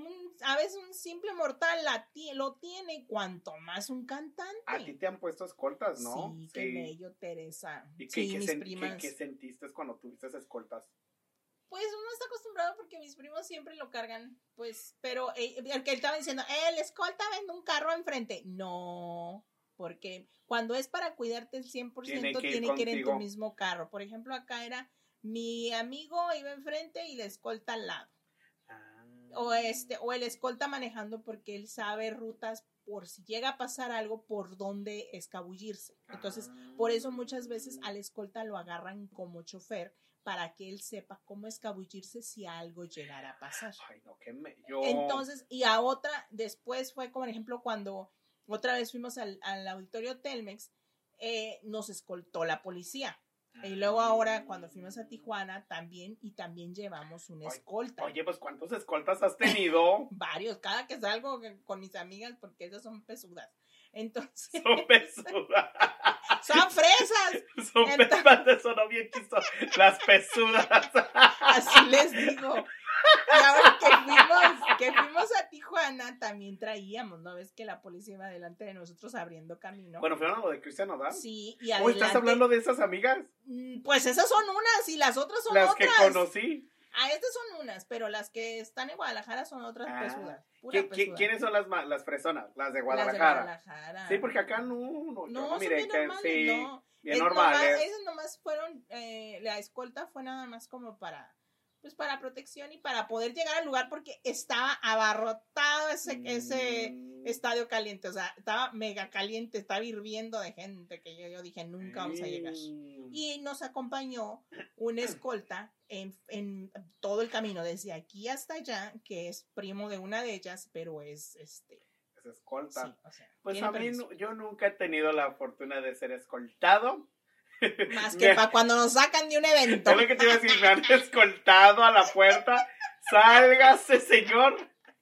un- a veces un simple mortal la lo tiene, cuanto más un cantante. A ti te han puesto escoltas, ¿no? Sí, qué bello, Teresa. ¿Y qué, sí, qué mis qué- primas. qué sentiste cuando tuviste escoltas? Pues uno está acostumbrado porque mis primos siempre lo cargan, pues, pero eh, el que él estaba diciendo, el escolta vende un carro enfrente. No, porque cuando es para cuidarte el 100% Tiene tiene que que, ir ir en tu mismo carro. Por ejemplo, acá era mi amigo iba enfrente y la escolta al lado. Ah. o este o el escolta manejando porque él sabe rutas por si llega a pasar algo por dónde escabullirse. Entonces, por eso muchas veces al escolta lo agarran como chofer para que él sepa cómo escabullirse si algo llegara a pasar. Ay, no, qué me... Yo... Entonces, y a otra, después fue como, por ejemplo, cuando otra vez fuimos al, al auditorio Telmex, eh, nos escoltó la policía. Y luego ahora, cuando fuimos a Tijuana, también, y también llevamos una escolta. Oye, pues ¿cuántos escoltas has tenido? *laughs* Varios, cada que salgo con mis amigas, porque esas son pesudas. Entonces, Son pesudas. *laughs* son fresas, Son Entonces- pesudas, sonó bien chistoso. Las pesudas. así les digo. Y ahora que fuimos, que fuimos a Tijuana, también traíamos, ¿no? Ves que la policía iba delante de nosotros abriendo camino. Bueno, fueron a lo de Cristian Nodal. Sí, y ¿O adelante. estás hablando de esas amigas? Mm, Pues esas son unas y las otras son Las otras. que conocí. Ah, estas son unas, pero las que están en Guadalajara son otras Ah. pesudas. Pura ¿Qui- qui- pesuda. ¿Quiénes son las, las fresonas? Las de Las de Guadalajara. Guadalajara. Sí, porque acá no, no, No, no son miré bien que normales, sí, no. bien Es normales. nomás- esas nomás fueron, eh, la escolta fue nada más como para, pues para protección y para poder llegar al lugar porque estaba abarrotado ese, ese Mm. estadio caliente, o sea, estaba mega caliente, estaba hirviendo de gente que yo, yo dije nunca vamos a llegar. Mm. Y nos acompañó una escolta en, en todo el camino, desde aquí hasta allá, que es primo de una de ellas, pero es este. Es escolta. Sí, o sea, Pues a mí yo nunca he tenido la fortuna de ser escoltado. *laughs* Más *laughs* que para cuando nos sacan de un evento. Es lo que te iba a decir, me han escoltado a la puerta. *laughs* Sálgase, señor,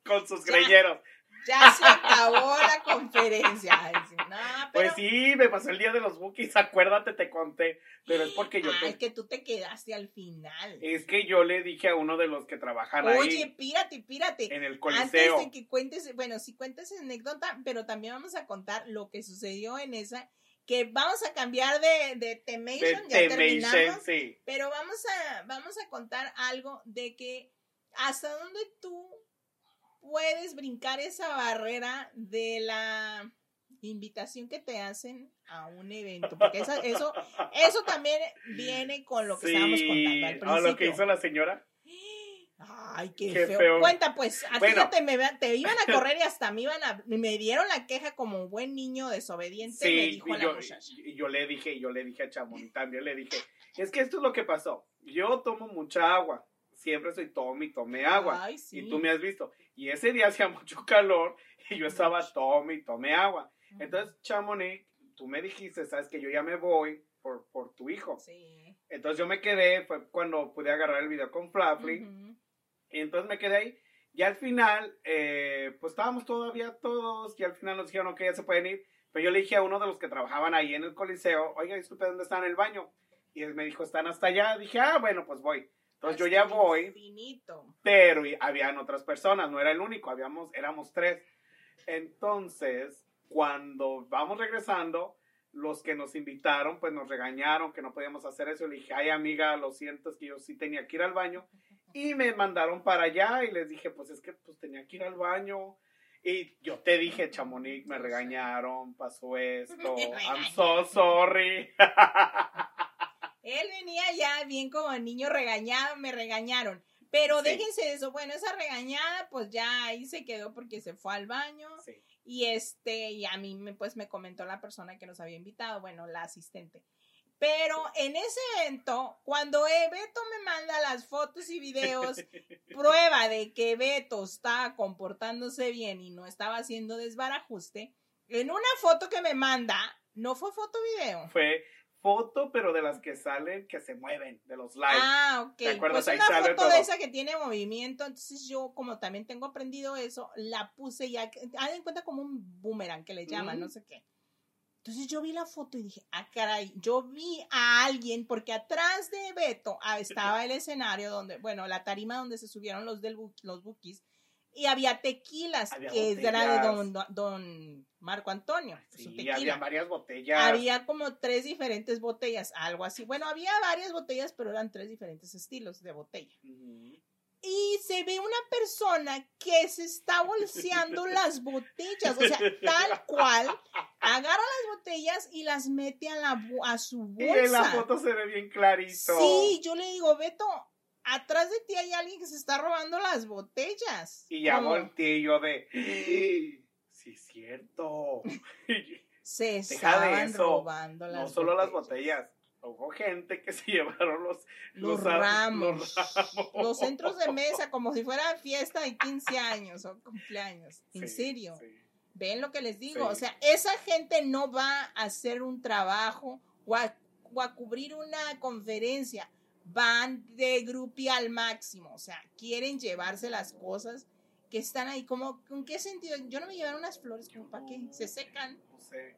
con sus Ya. greñeros. Ya se acabó la conferencia. Ay, sí, no, pero, Pues sí, me pasó el día de los bookies, acuérdate, te conté. Pero es porque yo Ah, te- es que tú te quedaste al final. Es que yo le dije a uno de los que trabajan Oye, ahí pírate, pírate. en el Antes coliseo. de que cuentes, bueno, si cuentes anécdota, pero también vamos a contar lo que sucedió en esa, que vamos a cambiar de, de de Temation, ya Temptation, terminamos, sí. pero vamos a, vamos a contar algo de que hasta dónde tú puedes brincar esa barrera de la invitación que te hacen a un evento, porque esa- eso, eso también viene con lo que estábamos contando al Ah, principio. lo que hizo la señora. Ay, qué, Qué feo. feo. Cuenta, pues, a Bueno. te, me, te iban a correr y *laughs* hasta me iban a, me dieron la queja como buen niño desobediente, me Sí, dijo y la yo, muchacha. yo le dije, yo le dije a Chamonix también, le dije, es que esto es lo que pasó. Yo tomo mucha agua, siempre soy tome y tomé agua. Ay, sí. Y tú me has visto. Y ese día *laughs* hacía mucho calor y yo estaba tome y tomé agua. Entonces, Chamonix, tú me dijiste, sabes que yo ya me voy por, por tu hijo. Sí. Entonces yo me quedé, fue cuando pude agarrar el video con Flafly. Ujú. Y entonces me quedé ahí. Y al final, eh, pues estábamos todavía todos. Y al final nos dijeron que ya se pueden ir. Pero yo le dije a uno de los que trabajaban ahí en el coliseo, oiga, disculpe, ¿dónde están en el baño? Y él me dijo, están hasta allá. Dije, ah, bueno, pues voy. Entonces yo ya voy, infinito. pero habían otras personas, no era el único, habíamos, éramos tres. Entonces, cuando vamos regresando, los que nos invitaron, pues nos regañaron que no podíamos hacer eso. Le dije, ay amiga, lo siento, es que yo sí tenía que ir al baño. Y me mandaron para allá y les dije, pues es que pues tenía que ir al baño. Y yo te dije, Chamonix, me regañaron, pasó *laughs* esto, I'm so sorry. *laughs* Él venía ya bien como niño regañado, me regañaron. Pero Sí. déjense de eso. Bueno, esa regañada, pues ya ahí se quedó porque se fue al baño. Sí. Y este, y a mí me, pues me comentó la persona que nos había invitado, bueno, la asistente. Pero en ese evento, cuando eh, Beto me manda las fotos y videos, *laughs* prueba de que Beto estaba comportándose bien y no estaba haciendo desbarajuste, en una foto que me manda, no fue foto video. Fue foto, pero de las que salen, que se mueven, de los live. Ah, ok. ¿Te acuerdas? Pues una foto todo. de esa que tiene movimiento, entonces yo como también tengo aprendido eso, la puse ya, haz en cuenta como un boomerang que le llaman, no sé qué. Entonces yo vi la foto y dije, ah, caray, yo vi a alguien, porque atrás de Beto ah, estaba el escenario donde, bueno, la tarima donde se subieron los del bu- los bookies, y había tequilas, Había que era de botellas. don, don Marco Antonio, su Sí, tequila. había varias botellas. Había como tres diferentes botellas, algo así. Bueno, había varias botellas, pero eran tres diferentes estilos de botella. Y se ve una persona que se está bolseando *laughs* las botellas, o sea, tal cual, agarra las botellas y las mete a, la, a su Y en la bolsa. foto se ve bien clarito. Sí, yo le digo, Beto, atrás de ti hay alguien que se está robando las botellas. Y ya Como volteé yo de. *gasps* Sí, es cierto. *laughs* Se estaban robando las no solo las botellas. Hubo gente que se *laughs* llevaron los, Los, ramos. los ramos. Los centros de mesa como si fuera fiesta de 15 años o cumpleaños. En Sí, serio. sí. ¿Ven lo que les digo? Sí. O sea, esa gente no va a hacer un trabajo o a, o a cubrir una conferencia. Van de grupi al máximo. O sea, quieren llevarse las cosas que están ahí. como ¿Con qué sentido? Yo no me llevaron unas flores como para qué. Se secan. No sé.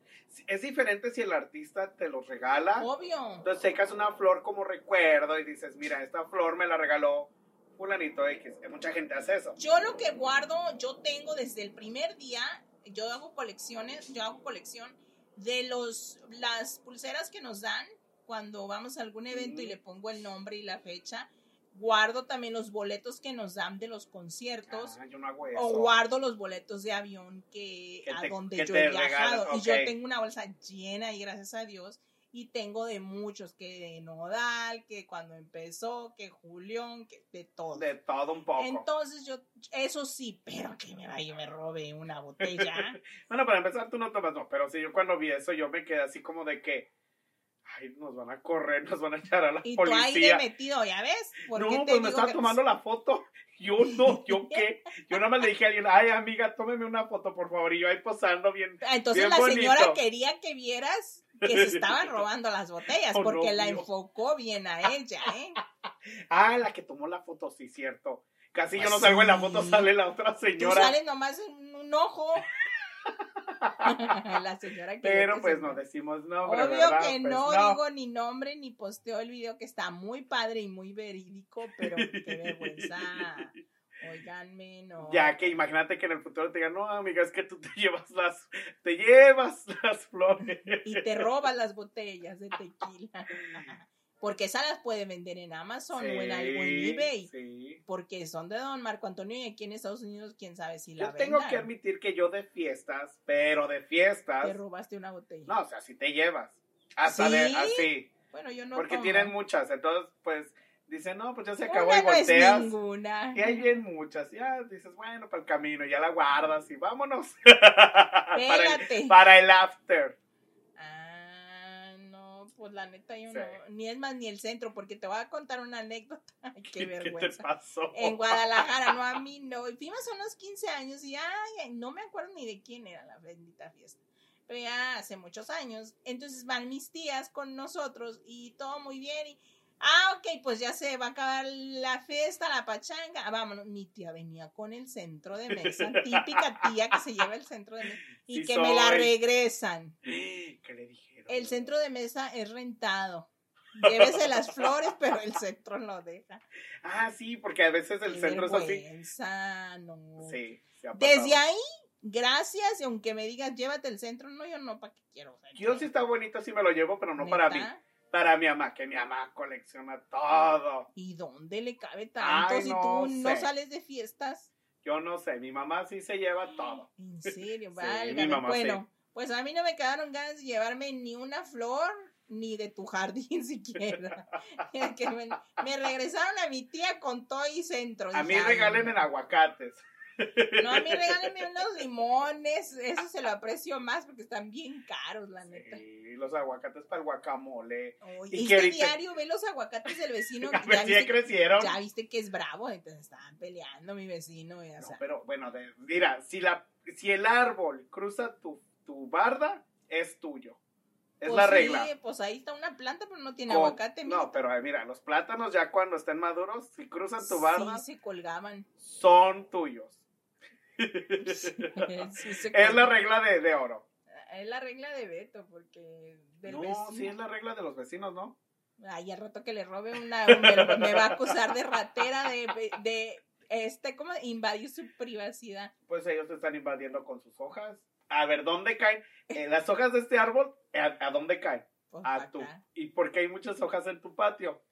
Es diferente si el artista te los regala. Obvio. Entonces secas una flor como recuerdo y dices, mira, esta flor me la regaló fulanito X. Mucha gente hace eso. Yo lo que guardo, yo tengo desde el primer día, yo hago colecciones, yo hago colección de los las pulseras que nos dan cuando vamos a algún evento y le pongo el nombre y la fecha. Guardo también los boletos que nos dan de los conciertos. Ah, yo no hago eso. O guardo los boletos de avión que, a te- donde yo he viajado. regalan, Y yo tengo una bolsa llena y gracias a Dios. Y tengo de muchos, que de Nodal, que cuando empezó, que Julián, que de todo. De todo un poco. Entonces yo, eso sí, pero que me vaya y me robe una botella. *laughs* Bueno, para empezar, tú no tomas, no, pero sí, yo cuando vi eso, yo me quedé así como de que, ay, nos van a correr, nos van a echar a la y tú ahí de policía. metido, ¿ya ves? ¿Por qué No, te pues me estaba que- tomando la foto. Yo no, yo *laughs* qué. Yo nada más le dije a alguien, ay, amiga, tómeme una foto, por favor. Y yo ahí posando bien. Ah, Entonces Bien la señora quería que vieras que se estaban *laughs* robando las botellas, Oh, porque no, la Dios. enfocó bien a ella, ¿eh? *laughs* Ah, la que tomó la foto, sí, cierto. Casi yo Pues no salgo en la foto, sale la otra Tú señora. sales nomás en un ojo. *laughs* la señora que Pero pues no decimos nombre, Obvio ¿verdad? que Pues no, digo ni nombre ni posteo el video que está muy padre y muy verídico, pero qué vergüenza. *laughs* Oiganme, no. Ya que imagínate que en el futuro te digan, no, amiga, es que tú te *laughs* llevas las, te llevas las flores. Y te roban las botellas de tequila. Porque esas las puede vender en Amazon o en Sí, eBay. Sí. Porque son de Don Marco Antonio y aquí en Estados Unidos, quién sabe si la Yo tengo que admitir que yo de fiestas, pero de fiestas, Te robaste una botella. no, o sea, si te llevas. Hasta ¿Sí? de así. Bueno, yo no porque tomo. tienen muchas, entonces, pues, dicen, no, pues ya se Una acabó y no es volteas. ninguna. Y hay bien muchas, ya dices, bueno, para el camino, ya la guardas y vámonos. *laughs* para, el, para el after. Pues la neta yo Sí. no. Ni es más ni el centro, porque te voy a contar una anécdota. *laughs* Ay, qué, ¿Qué, te vergüenza. pasó? En Guadalajara, no a mí, no. Y fuimos unos 15 años y ay, no me acuerdo ni de quién era la bendita fiesta. Pero ya hace muchos años. Entonces van mis tías con nosotros y todo muy bien. Y, ah, ok, pues ya se va a acabar la fiesta, la pachanga. Ah, vámonos. Mi tía venía con el centro de mesa. Típica tía que se lleva el centro de mesa. Y Sí que me la regresan. ¿Qué le dijeron? El centro de mesa es rentado. Llévese las flores, pero el centro no deja. Ah, sí, porque a veces el Qué centro es así. no. Sí, se ha pasado. Desde ahí, gracias, y aunque me digas, llévate el centro, no, yo no, ¿para qué quiero? centro? Yo sí está bonito, sí me lo llevo, pero no para mí. Para mi mamá, que mi mamá colecciona todo. ¿Y dónde le cabe tanto Ay, si no tú no sales de fiestas? Yo no sé, mi mamá sí se lleva *gasps* todo. En serio, Sí, mamá Bueno, pues a mí no me quedaron ganas de llevarme ni una flor ni de tu jardín *laughs* siquiera. *laughs* que me, me regresaron a mi tía con todo y centro. A mí Dije, "Ay, regalen no". en aguacates. No, a mí regálenme unos limones, eso se lo aprecio más porque están bien caros, la neta. Sí, los aguacates para el guacamole. Y es que diario ve los aguacates del vecino. *laughs* Ya ya viste, crecieron. ya viste que es bravo, entonces estaban peleando mi vecino. y, o No, sea, pero bueno, de- mira, si, la, si el árbol cruza tu, tu barda, es tuyo. Es pues la sí, regla. pues ahí está una planta, pero no tiene Con- aguacate. no, pero mira, los plátanos ya cuando estén maduros, si cruzan tu barda, Sí, se colgaban. son tuyos. *laughs* Sí, Es la regla de, de oro. Es la regla de Beto, porque del No, vecino. sí es la regla de los vecinos, ¿no? Ay, al rato que le robe una, me, me va a acusar de ratera, de, de este, ¿cómo? Invadir su privacidad. Pues ellos te están invadiendo con sus hojas. A ver, ¿dónde caen? Eh, las hojas de este árbol, ¿a, a dónde caen? Pues, A tu. ¿Y por qué hay muchas hojas en tu patio?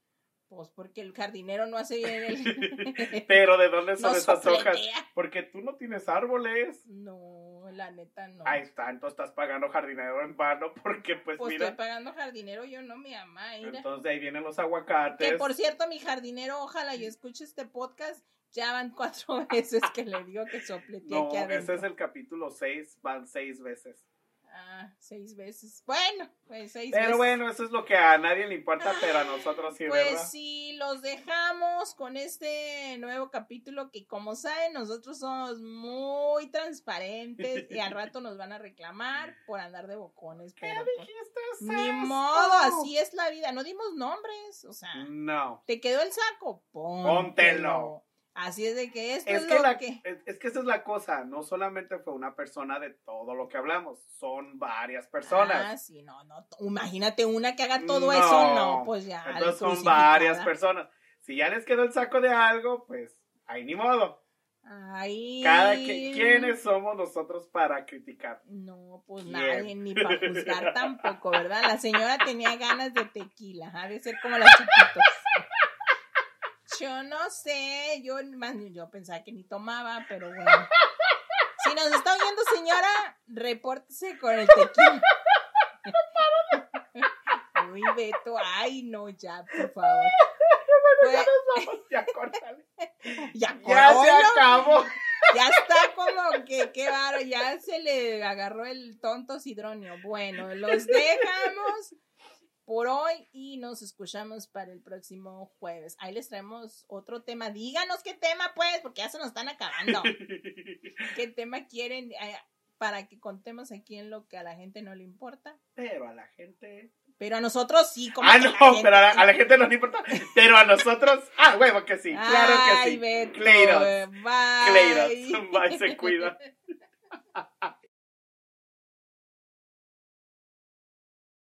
Pues porque el jardinero no hace bien el... *laughs* Pero ¿de dónde son *laughs* no esas hojas? Porque tú no tienes árboles. No, la neta no. Ahí está, entonces estás pagando jardinero en vano porque pues, pues mira, estoy pagando jardinero, yo no me ama, mira. entonces de ahí vienen los aguacates. Que por cierto, mi jardinero, ojalá y escuche este podcast, ya van cuatro *laughs* veces que le digo que sopletea no, aquí adentro. ese es el capítulo 6, van seis veces. Ah, seis veces. Bueno, pues seis Pero veces. bueno, eso es lo que a nadie le importa, pero a nosotros sí, Pues ¿verdad? sí, los dejamos con este nuevo capítulo que como saben nosotros somos muy transparentes y al rato nos van a reclamar *laughs* por andar de bocones. ¿Qué Pero pues, dijiste? ni esto? modo, así es la vida. No dimos nombres, o sea, No. ¿te quedó el saco? Póntelo. Póntelo. Así es de que esto Es es, que, lo la- que... es, es que esa es la cosa, no solamente fue una persona de todo lo que hablamos, son varias Ah, personas. sí, no, no. Imagínate una que haga todo No. eso, no, pues ya. Entonces son varias personas. Si ya les quedó el saco de algo, pues ahí ni modo. Ay. Cada que, ¿Quiénes somos nosotros para criticar? No, pues ¿Quién? nadie, ni para juzgar *laughs* tampoco, ¿verdad? La señora tenía ganas de tequila, ha de ser como las chiquitos. Yo no sé, yo, más, yo pensaba que ni tomaba, pero bueno. *laughs* Si nos está oyendo, señora, repórtese con el tequila. *laughs* Uy, Beto, ay, no, ya, por favor. *laughs* Pues- Ya, córtale. ya, Ya se acabó. Ya está como que, qué varo, ya se le agarró el tonto sidronio. Bueno, los dejamos por hoy y nos escuchamos para el próximo jueves. Ahí les traemos otro tema. Díganos qué tema, pues, porque ya se nos están acabando. *laughs* ¿Qué tema quieren eh, para que contemos aquí en lo que a la gente no le importa? Pero a la gente. Pero a nosotros sí, como Ah, que no, gente- pero a la, a la gente no le importa. Pero a nosotros. Ah, huevo que sí. Claro que Ay, sí. Beto, Cleiros. Bye. Cleiros. Bye, se cuida. *laughs*